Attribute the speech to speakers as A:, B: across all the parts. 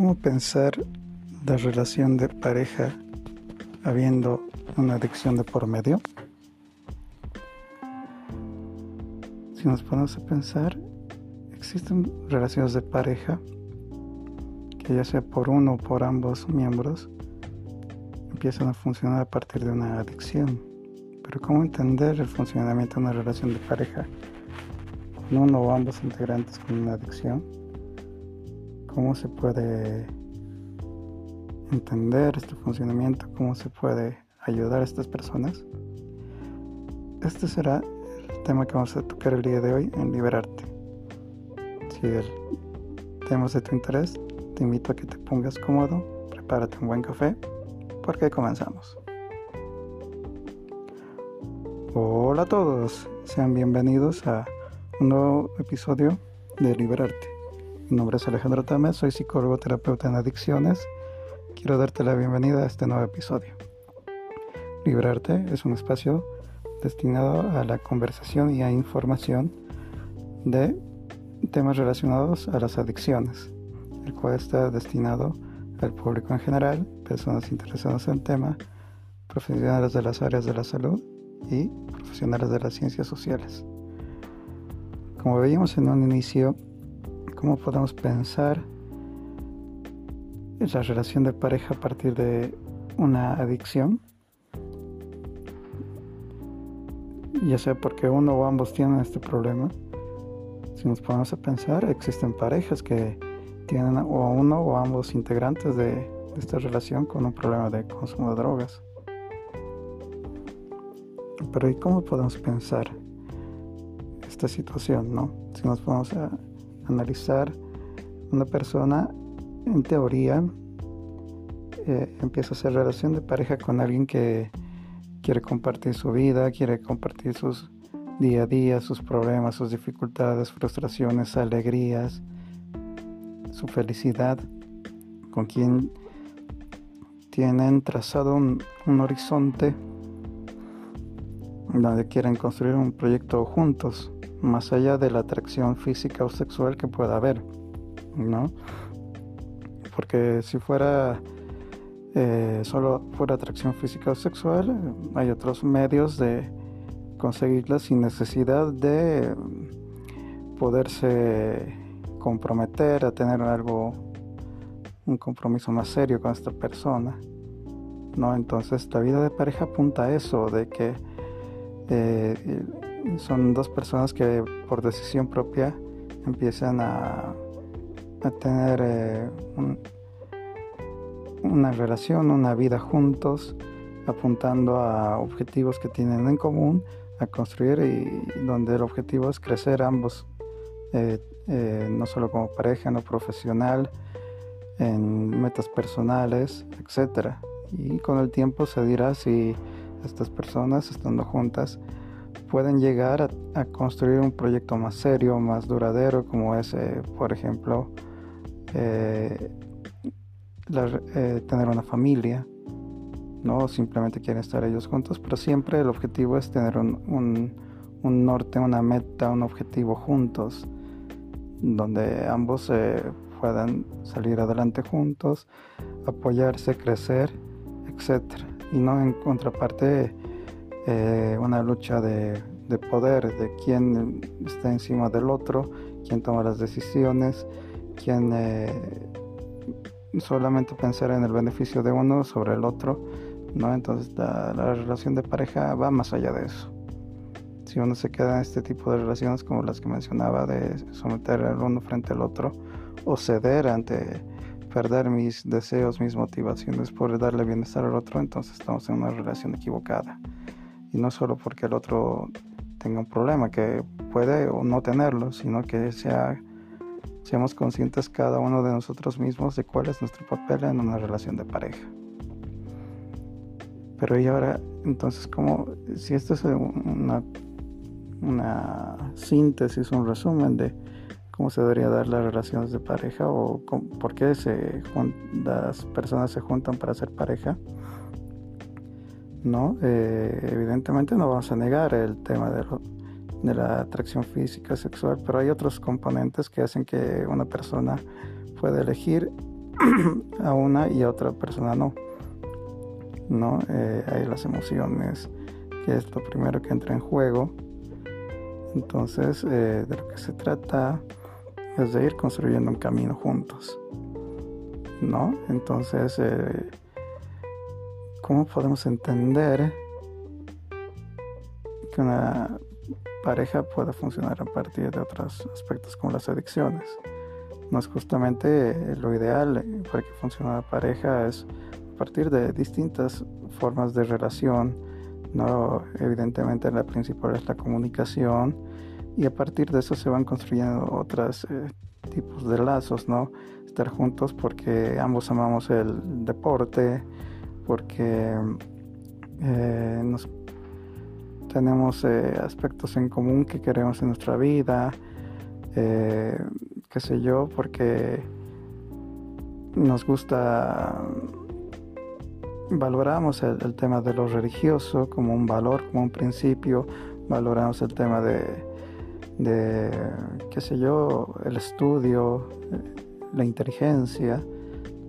A: ¿Cómo pensar la relación de pareja habiendo una adicción de por medio? Si nos ponemos a pensar, existen relaciones de pareja que ya sea por uno o por ambos miembros empiezan a funcionar a partir de una adicción. Pero ¿cómo entender el funcionamiento de una relación de pareja con uno o ambos integrantes con una adicción? ¿Cómo se puede entender este funcionamiento? ¿Cómo se puede ayudar a estas personas? Este será el tema que vamos a tocar el día de hoy en Liberarte. Si el tema es de tu interés, te invito a que te pongas cómodo, prepárate un buen café, porque comenzamos. Hola a todos, sean bienvenidos a un nuevo episodio de Liberarte. Mi nombre es Alejandro Tamés, soy psicólogo terapeuta en adicciones. Quiero darte la bienvenida a este nuevo episodio. Liberarte es un espacio destinado a la conversación y a información de temas relacionados a las adicciones, el cual está destinado al público en general, personas interesadas en el tema, profesionales de las áreas de la salud y profesionales de las ciencias sociales. Como veíamos en un inicio, ¿cómo podemos pensar la relación de pareja a partir de una adicción? Ya sea porque uno o ambos tienen este problema. Si nos ponemos a pensar, existen parejas que tienen o uno o ambos integrantes de, esta relación con un problema de consumo de drogas. Pero ¿y cómo podemos pensar esta situación, no? Si nos vamos a analizar, una persona en teoría eh, empieza a hacer relación de pareja con alguien que quiere compartir su vida, quiere compartir sus día a día, sus problemas, sus dificultades, frustraciones, alegrías, su felicidad, con quien tienen trazado un, un horizonte donde quieren construir un proyecto juntos, más allá de la atracción física o sexual que pueda haber, ¿no? Porque si fuera eh, solo fuera atracción física o sexual, hay otros medios de conseguirla sin necesidad de poderse comprometer a tener algo, un compromiso más serio con esta persona. ¿no? Entonces la vida de pareja apunta a eso, de que eh, son dos personas que por decisión propia empiezan a, a tener eh, una relación, una vida juntos, apuntando a objetivos que tienen en común, a construir y donde el objetivo es crecer ambos, eh, eh, no solo como pareja, no profesional, en metas personales, etc. Y con el tiempo se dirá si estas personas, estando juntas, pueden llegar a, construir un proyecto más serio, más duradero, como es, eh, por ejemplo, eh, eh, tener una familia. No simplemente quieren estar ellos juntos, pero siempre el objetivo es tener un, un, norte, una meta, un objetivo juntos, donde ambos puedan salir adelante juntos, apoyarse, crecer, etc. Y no en contraparte eh, una lucha de, poder, de quién está encima del otro, quién toma las decisiones, quién eh, solamente pensar en el beneficio de uno sobre el otro, ¿no? Entonces la, relación de pareja va más allá de eso. Si uno se queda en este tipo de relaciones como las que mencionaba, de someter al uno frente al otro o ceder ante perder mis deseos, mis motivaciones por darle bienestar al otro, entonces estamos en una relación equivocada y no solo porque el otro tenga un problema, que puede o no tenerlo, sino que sea, seamos conscientes cada uno de nosotros mismos de cuál es nuestro papel en una relación de pareja. Pero y ahora, entonces, como si esto es una, una síntesis, un resumen de cómo se debería dar las relaciones de pareja o por qué se, las personas se juntan para ser pareja, ¿no? Eh, evidentemente no vamos a negar el tema de, de, la atracción física, sexual, pero hay otros componentes que hacen que una persona pueda elegir a una y a otra persona no. ¿no? Eh, hay las emociones, que es lo primero que entra en juego. Entonces, eh, de lo que se trata es de ir construyendo un camino juntos, ¿no? Entonces, ¿cómo podemos entender que una pareja pueda funcionar a partir de otros aspectos como las adicciones? No es justamente lo ideal para que funcione una pareja, es a partir de distintas formas de relación, ¿no? Evidentemente la principal es la comunicación y a partir de eso se van construyendo otros eh, tipos de lazos, ¿no? Estar juntos porque ambos amamos el deporte, porque eh, nos, tenemos eh, aspectos en común que queremos en nuestra vida, qué sé yo, porque nos gusta valoramos el, tema de lo religioso como un valor, como un principio, valoramos el tema de, de qué sé yo, el estudio, la inteligencia,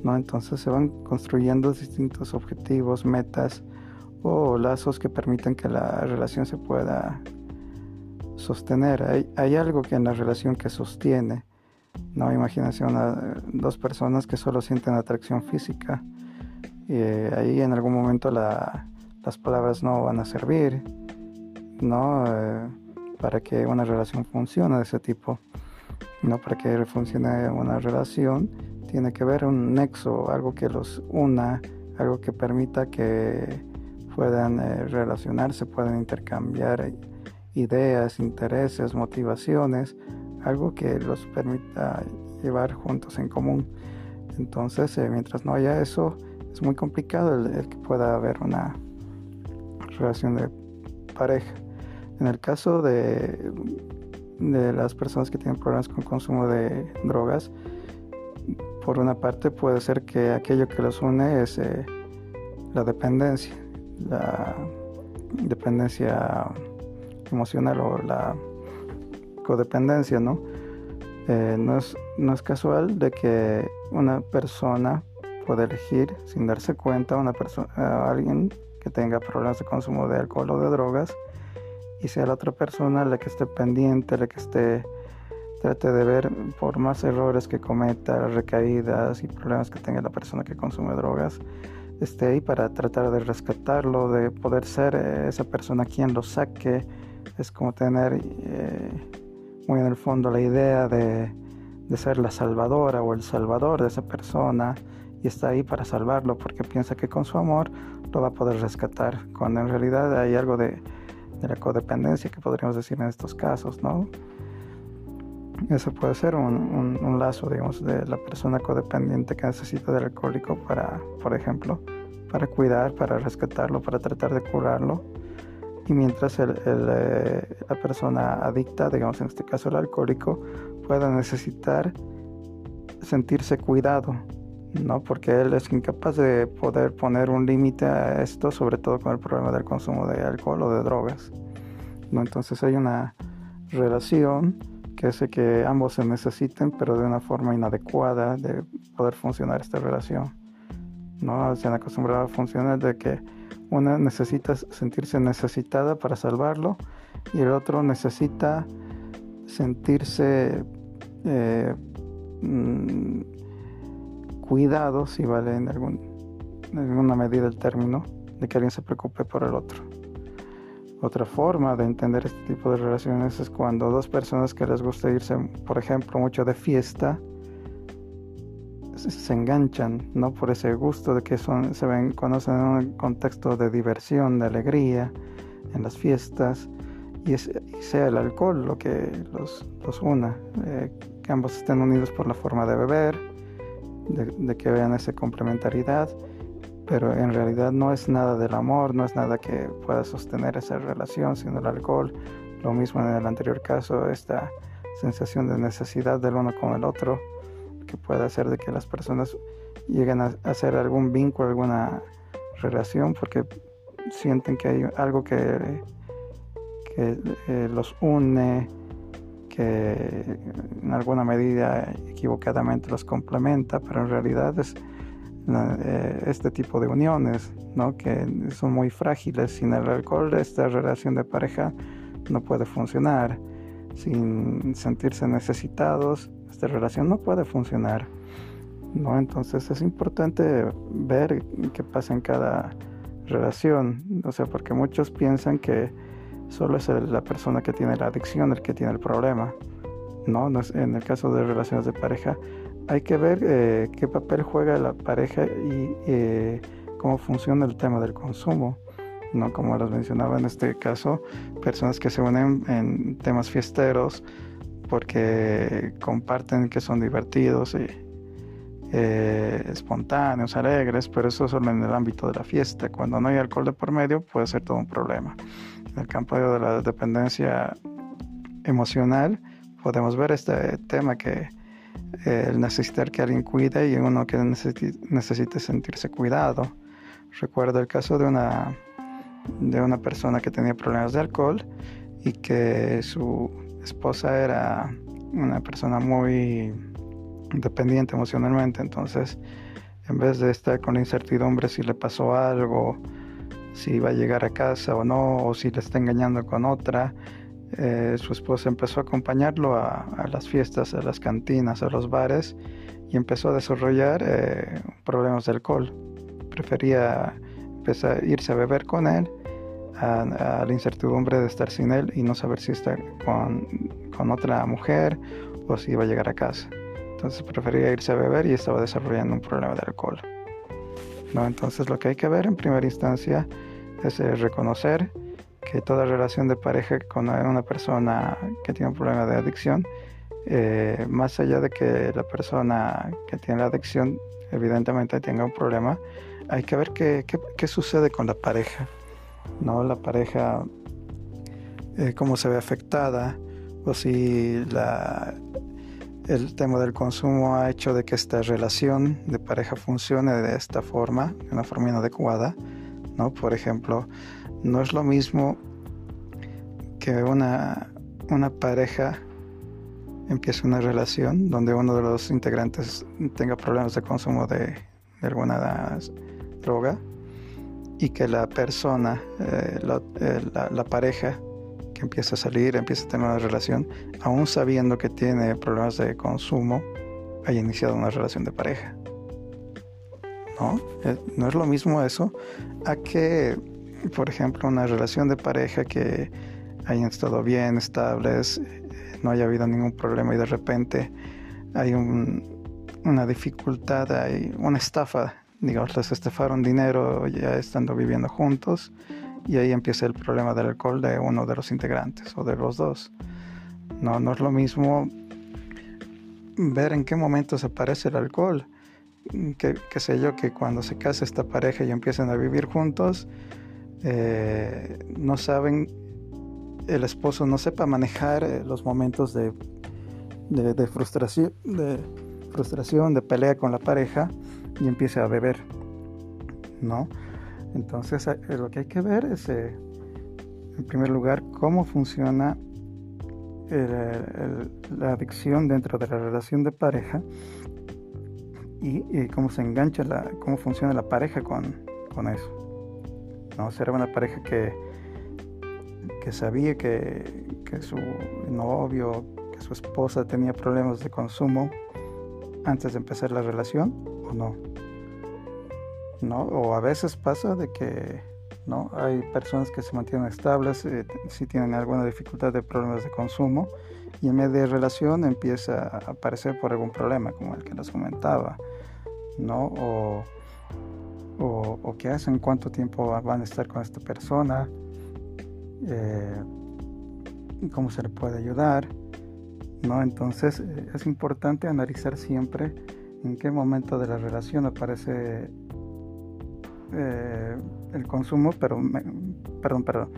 A: ¿no? Entonces se van construyendo distintos objetivos, metas o lazos que permiten que la relación se pueda sostener. Hay, hay algo que en la relación que sostiene, ¿no? Imagínense dos personas que solo sienten atracción física eh, ahí en algún momento las palabras no van a servir, ¿no? Eh, para que una relación funcione de ese tipo, ¿no? Para que funcione una relación tiene que haber un nexo, algo que los una, algo que permita que puedan eh, relacionarse, puedan intercambiar ideas, intereses, motivaciones, algo que los permita llevar juntos en común. Entonces, mientras no haya eso, es muy complicado el, que pueda haber una relación de pareja. En el caso de, de las personas que tienen problemas con consumo de drogas, por una parte puede ser que aquello que los une es eh, la dependencia, la dependencia emocional o la codependencia, ¿no? Eh, no, es, no es casual de que una persona puede elegir sin darse cuenta una persona, a alguien que tenga problemas de consumo de alcohol o de drogas y sea la otra persona la que esté pendiente, la que esté trate de ver por más errores que cometa, recaídas y problemas que tenga la persona que consume drogas, esté ahí para tratar de rescatarlo, de poder ser esa persona quien lo saque. Es como tener eh, muy en el fondo la idea de, de ser la salvadora o el salvador de esa persona y está ahí para salvarlo porque piensa que con su amor lo va a poder rescatar, cuando en realidad hay algo de, la codependencia que podríamos decir en estos casos, ¿no? Eso puede ser un, un, lazo, digamos, de la persona codependiente que necesita del alcohólico para, por ejemplo, para cuidar, para rescatarlo, para tratar de curarlo. Y mientras el, eh, la persona adicta, digamos en este caso el alcohólico, pueda necesitar sentirse cuidado, ¿no? Porque él es incapaz de poder poner un límite a esto, sobre todo con el problema del consumo de alcohol o de drogas, ¿no? Entonces hay una relación que hace que ambos se necesiten, pero de una forma inadecuada de poder funcionar esta relación, ¿no? Se han acostumbrado a funcionar de que una necesita sentirse necesitada para salvarlo y el otro necesita sentirse eh, mm, cuidado, si vale en, algún, en alguna medida el término, de que alguien se preocupe por el otro. Otra forma de entender este tipo de relaciones es cuando dos personas que les gusta irse, por ejemplo, mucho de fiesta, se enganchan, ¿no? Por ese gusto de que son, se ven, conocen en un contexto de diversión, de alegría, en las fiestas, y, sea el alcohol lo que los, los una, eh, que ambos estén unidos por la forma de beber, de, que vean esa complementariedad, pero en realidad no es nada del amor, no es nada que pueda sostener esa relación, sino el alcohol. Lo mismo en el anterior caso, esta sensación de necesidad del uno con el otro, que puede hacer de que las personas lleguen a hacer algún vínculo, alguna relación, porque sienten que hay algo que, que eh, los une, que en alguna medida equivocadamente los complementa, pero en realidad es este tipo de uniones, ¿no? que son muy frágiles. Sin el alcohol, esta relación de pareja no puede funcionar. Sin sentirse necesitados, esta relación no puede funcionar. ¿no? Entonces es importante ver qué pasa en cada relación, o sea, porque muchos piensan que solo es la persona que tiene la adicción el que tiene el problema. No, en el caso de relaciones de pareja hay que ver eh, qué papel juega la pareja y eh, cómo funciona el tema del consumo. ¿no? Como les mencionaba en este caso, personas que se unen en temas fiesteros porque comparten que son divertidos y eh, espontáneos, alegres, pero eso solo en el ámbito de la fiesta. Cuando no hay alcohol de por medio puede ser todo un problema. En el campo de la dependencia emocional podemos ver este tema que el necesitar que alguien cuide y uno que necesite, sentirse cuidado. Recuerdo el caso de una, de una persona que tenía problemas de alcohol y que su esposa era una persona muy dependiente emocionalmente, entonces en vez de estar con la incertidumbre si le pasó algo, si iba a llegar a casa o no, o si le está engañando con otra, eh, su esposa empezó a acompañarlo a, las fiestas, a las cantinas, a los bares y empezó a desarrollar eh, problemas de alcohol. Prefería empezar a irse a beber con él, a, la incertidumbre de estar sin él y no saber si está con, con otra mujer o si iba a llegar a casa. Entonces prefería irse a beber y estaba desarrollando un problema de alcohol. ¿no? Entonces lo que hay que ver en primera instancia es eh, reconocer que toda relación de pareja con una persona que tiene un problema de adicción, eh, más allá de que la persona que tiene la adicción evidentemente tenga un problema, hay que ver qué, qué, sucede con la pareja, ¿no? La pareja, eh, cómo se ve afectada, o si la, el tema del consumo ha hecho de que esta relación de pareja funcione de esta forma, de una forma inadecuada, ¿no? Por ejemplo, no es lo mismo que una, una pareja empiece una relación donde uno de los integrantes tenga problemas de consumo de, alguna droga y que la persona, eh, eh, la, la, pareja que empieza a salir, empieza a tener una relación, aún sabiendo que tiene problemas de consumo, haya iniciado una relación de pareja. ¿No? Eh, no es lo mismo eso a que por ejemplo, una relación de pareja que hayan estado bien, estables, no haya habido ningún problema y de repente hay una dificultad, hay una estafa, digamos, les estafaron dinero ya estando viviendo juntos y ahí empieza el problema del alcohol de uno de los integrantes o de los dos. No, no es lo mismo ver en qué momentos aparece el alcohol. Que, que sé yo, que cuando se casa esta pareja y empiezan a vivir juntos, eh, no saben, el esposo no sepa manejar eh, los momentos de, de, frustración, de frustración, de pelea con la pareja y empieza a beber, ¿no? Entonces eh, lo que hay que ver es, en primer lugar, cómo funciona la adicción dentro de la relación de pareja y, cómo se engancha, la, cómo funciona la pareja con eso. ¿No? Una pareja que, que sabía que, que su novio, que su esposa tenía problemas de consumo antes de empezar la relación o no. ¿No? O a veces pasa de que ¿no? hay personas que se mantienen estables eh, si tienen alguna dificultad de problemas de consumo y en medio de relación empieza a aparecer por algún problema como el que les comentaba ¿no? o o, qué hacen, cuánto tiempo van a estar con esta persona, eh, cómo se le puede ayudar. ¿no? Entonces eh, es importante analizar siempre en qué momento de la relación aparece eh, el consumo, pero perdón, perdón.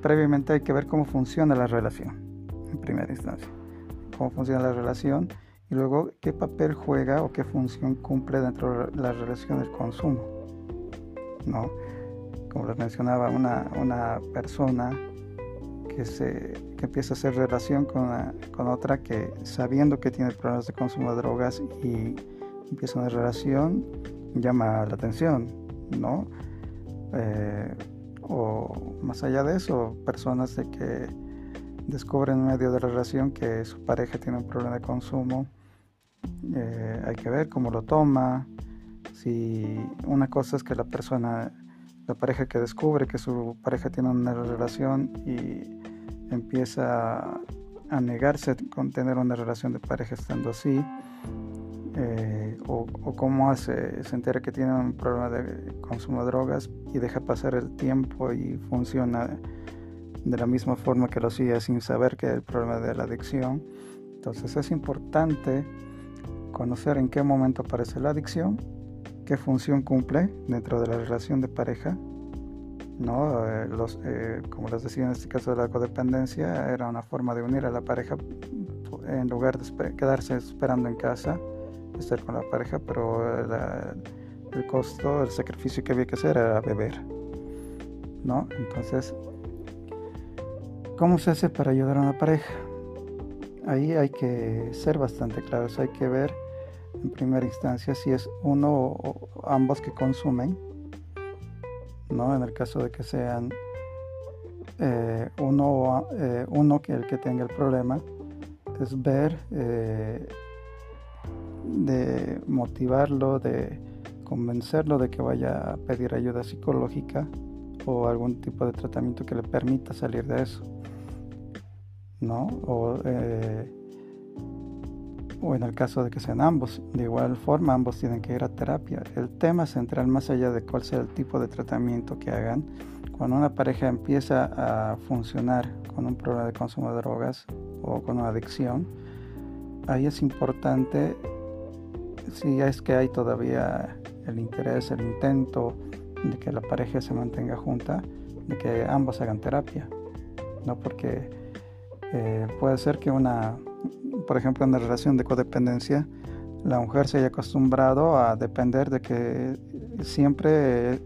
A: Previamente hay que ver cómo funciona la relación, en primera instancia. Cómo funciona la relación y luego qué papel juega o qué función cumple dentro de la relación del consumo. ¿No? Como les mencionaba, una, una persona que, se, que empieza a hacer relación con, con otra que sabiendo que tiene problemas de consumo de drogas y empieza una relación, llama la atención, ¿no? Eh, o más allá de eso, personas de que descubren en medio de la relación que su pareja tiene un problema de consumo, eh, hay que ver cómo lo toma, si una cosa es que la persona, la pareja que descubre que su pareja tiene una relación y empieza a negarse con tener una relación de pareja estando así, eh, o, cómo hace, se entera que tiene un problema de consumo de drogas y deja pasar el tiempo y funciona de la misma forma que lo hacía sin saber que el problema de la adicción. Entonces es importante conocer en qué momento aparece la adicción, qué función cumple dentro de la relación de pareja ¿no? Eh, los, eh, como les decía en este caso de la codependencia, era una forma de unir a la pareja en lugar de quedarse esperando en casa, estar con la pareja, pero el costo, el sacrificio que había que hacer era beber. ¿no? Entonces, ¿cómo se hace para ayudar a una pareja? Ahí hay que ser bastante claros, hay que ver en primera instancia si es uno o ambos que consumen ¿no? En el caso de que sean eh, uno, eh, uno que el que tenga el problema, es ver, eh, de motivarlo, de convencerlo de que vaya a pedir ayuda psicológica o algún tipo de tratamiento que le permita salir de eso, ¿no? O, o en el caso de que sean ambos. De igual forma, ambos tienen que ir a terapia. El tema central, más allá de cuál sea el tipo de tratamiento que hagan, cuando una pareja empieza a funcionar con un problema de consumo de drogas o con una adicción, ahí es importante, si es que hay todavía el interés, el intento de que la pareja se mantenga junta, de que ambos hagan terapia, ¿no? Porque eh, puede ser que una por ejemplo, en la relación de codependencia, la mujer se haya acostumbrado a depender de que siempre eh,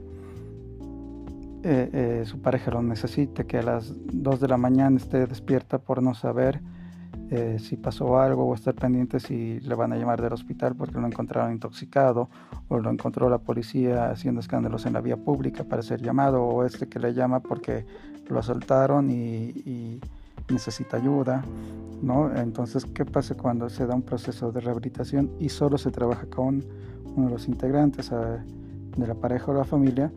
A: eh, su pareja lo necesite, que a las 2 de la mañana esté despierta por no saber eh, si pasó algo o estar pendiente si le van a llamar del hospital porque lo encontraron intoxicado o lo encontró la policía haciendo escándalos en la vía pública para ser llamado o este que le llama porque lo asaltaron y necesita ayuda, ¿no? Entonces, ¿qué pasa cuando se da un proceso de rehabilitación y solo se trabaja con uno de los integrantes de la pareja o la familia?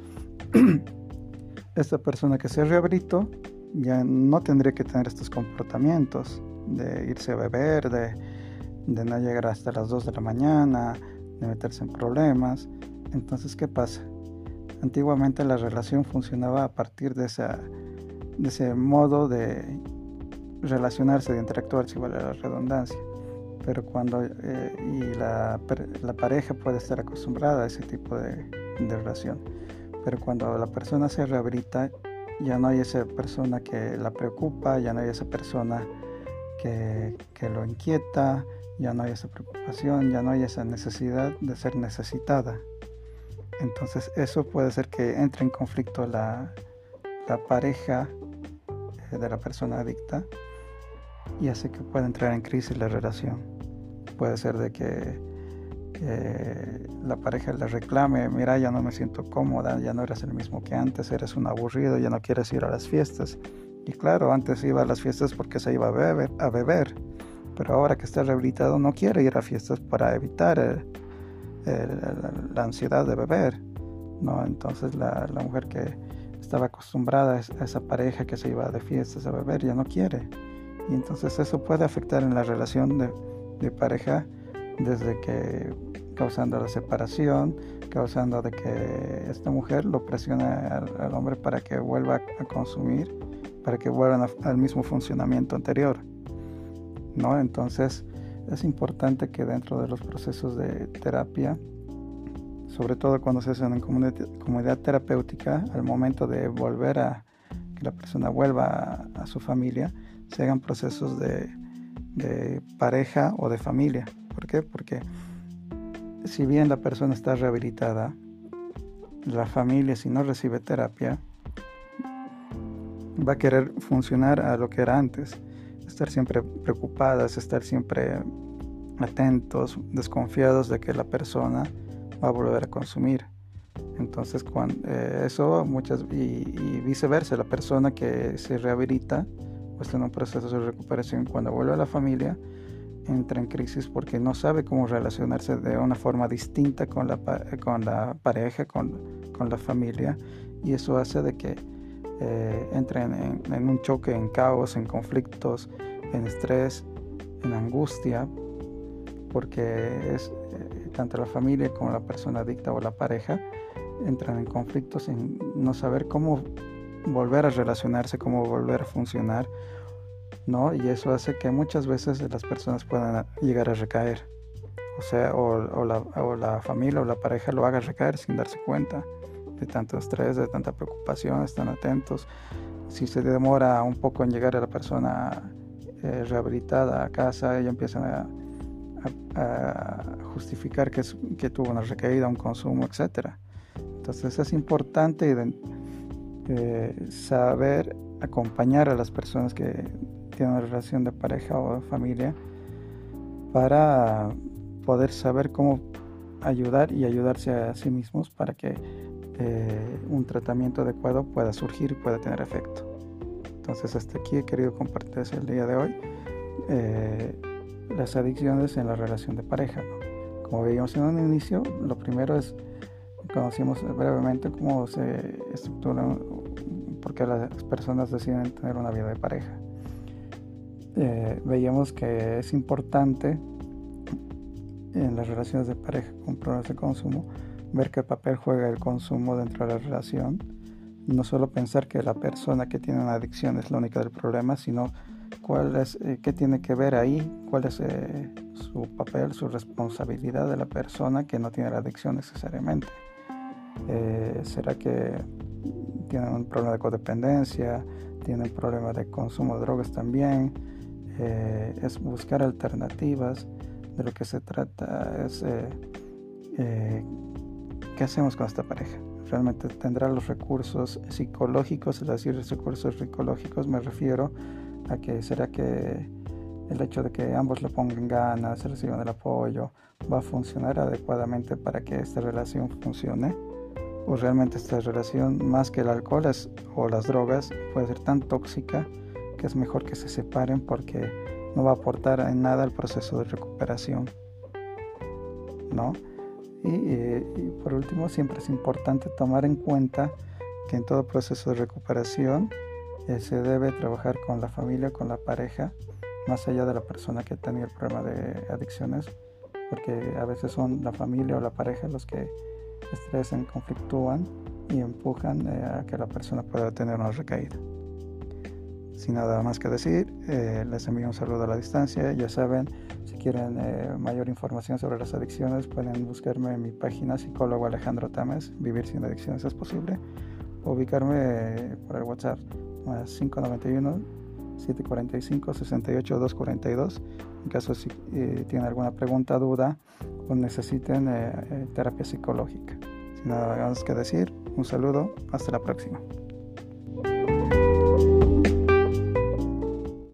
A: Esta persona que se rehabilitó ya no tendría que tener estos comportamientos de irse a beber, de, de no llegar hasta las 2 de la mañana, de meterse en problemas. Entonces, ¿qué pasa? Antiguamente la relación funcionaba a partir de, de ese modo de relacionarse, de interactuar, si vale la redundancia. Pero cuando eh, y la, la, pareja puede estar acostumbrada a ese tipo de, de, relación. Pero cuando la persona se rehabilita, ya no hay esa persona que la preocupa, ya no hay esa persona que, que lo inquieta, ya no hay esa preocupación, ya no hay esa necesidad de ser necesitada. Entonces eso puede ser que entre en conflicto la, la pareja eh, de la persona adicta y hace que pueda entrar en crisis la relación. Puede ser de que la pareja le reclame, mira, ya no me siento cómoda, ya no eres el mismo que antes, eres un aburrido, ya no quieres ir a las fiestas. Y claro, antes iba a las fiestas porque se iba a beber, a beber pero ahora que está rehabilitado no quiere ir a fiestas para evitar la ansiedad de beber. ¿no? Entonces la, la mujer que estaba acostumbrada a esa pareja que se iba de fiestas a beber ya no quiere y entonces eso puede afectar en la relación de, pareja desde que causando la separación, causando de que esta mujer lo presiona al, hombre para que vuelva a consumir, para que vuelvan al mismo funcionamiento anterior. ¿no? Entonces es importante que dentro de los procesos de terapia, sobre todo cuando se hacen en comunidad, terapéutica, al momento de volver a que la persona vuelva a su familia, se hagan procesos de, pareja o de familia. ¿Por qué? Porque si bien la persona está rehabilitada, la familia si no recibe terapia va a querer funcionar a lo que era antes. estar siempre preocupadas, estar siempre atentos, desconfiados de que la persona va a volver a consumir. Entonces, cuando, eh, eso muchas y, viceversa, la persona que se rehabilita o está en un proceso de recuperación, cuando vuelve a la familia, entra en crisis porque no sabe cómo relacionarse de una forma distinta con la, con la pareja, con, con la familia, y eso hace de que eh, en, un choque, en caos, en conflictos, en estrés, en angustia, porque es eh, tanto la familia como la persona adicta o la pareja entran en conflictos en no saber cómo volver a relacionarse, cómo volver a funcionar, ¿no? Y eso hace que muchas veces las personas puedan llegar a recaer. O sea, o, la, o la familia o la pareja lo haga recaer sin darse cuenta de tanto estrés, de tanta preocupación, están atentos. Si se demora un poco en llegar a la persona eh, rehabilitada a casa, ya empiezan a, justificar que, que, tuvo una recaída, un consumo, etc. Entonces es importante eh, saber acompañar a las personas que tienen una relación de pareja o de familia para poder saber cómo ayudar y ayudarse a sí mismos para que eh, un tratamiento adecuado pueda surgir y pueda tener efecto. Entonces hasta aquí he querido compartirles el día de hoy eh, las adicciones en la relación de pareja. Como veíamos en un inicio, lo primero es, conocimos brevemente cómo se estructuran, porque las personas deciden tener una vida de pareja. Eh, veíamos que es importante en las relaciones de pareja con problemas de consumo ver qué papel juega el consumo dentro de la relación, no solo pensar que la persona que tiene una adicción es la única del problema, sino cuál es, eh, qué tiene que ver ahí, cuál es eh, su papel, su responsabilidad de la persona que no tiene la adicción necesariamente. Eh, ¿Será que tienen un problema de codependencia? ¿Tienen problema de consumo de drogas también? es buscar alternativas. De lo que se trata es ¿qué hacemos con esta pareja? ¿Realmente tendrá los recursos psicológicos? Es decir, recursos psicológicos me refiero a que será que el hecho de que ambos le pongan ganas, reciban el apoyo, va a funcionar adecuadamente para que esta relación funcione. O realmente esta relación, más que el alcohol o las drogas, puede ser tan tóxica que es mejor que se separen porque no va a aportar en nada al proceso de recuperación. ¿No? Y, por último, siempre es importante tomar en cuenta que en todo proceso de recuperación eh, se debe trabajar con la familia, con la pareja, más allá de la persona que tenía el problema de adicciones, porque a veces son la familia o la pareja los que estresan, conflictúan y empujan eh, a que la persona pueda tener una recaída. Sin nada más que decir, eh, les envío un saludo a la distancia. Ya saben, si quieren eh, mayor información sobre las adicciones, pueden buscarme en mi página psicólogo Alejandro Tames, Vivir sin adicciones es posible, o ubicarme por el WhatsApp 591 745 68 242 en caso si tienen alguna pregunta, duda o necesiten terapia psicológica. Sin nada más que decir, un saludo, hasta la próxima.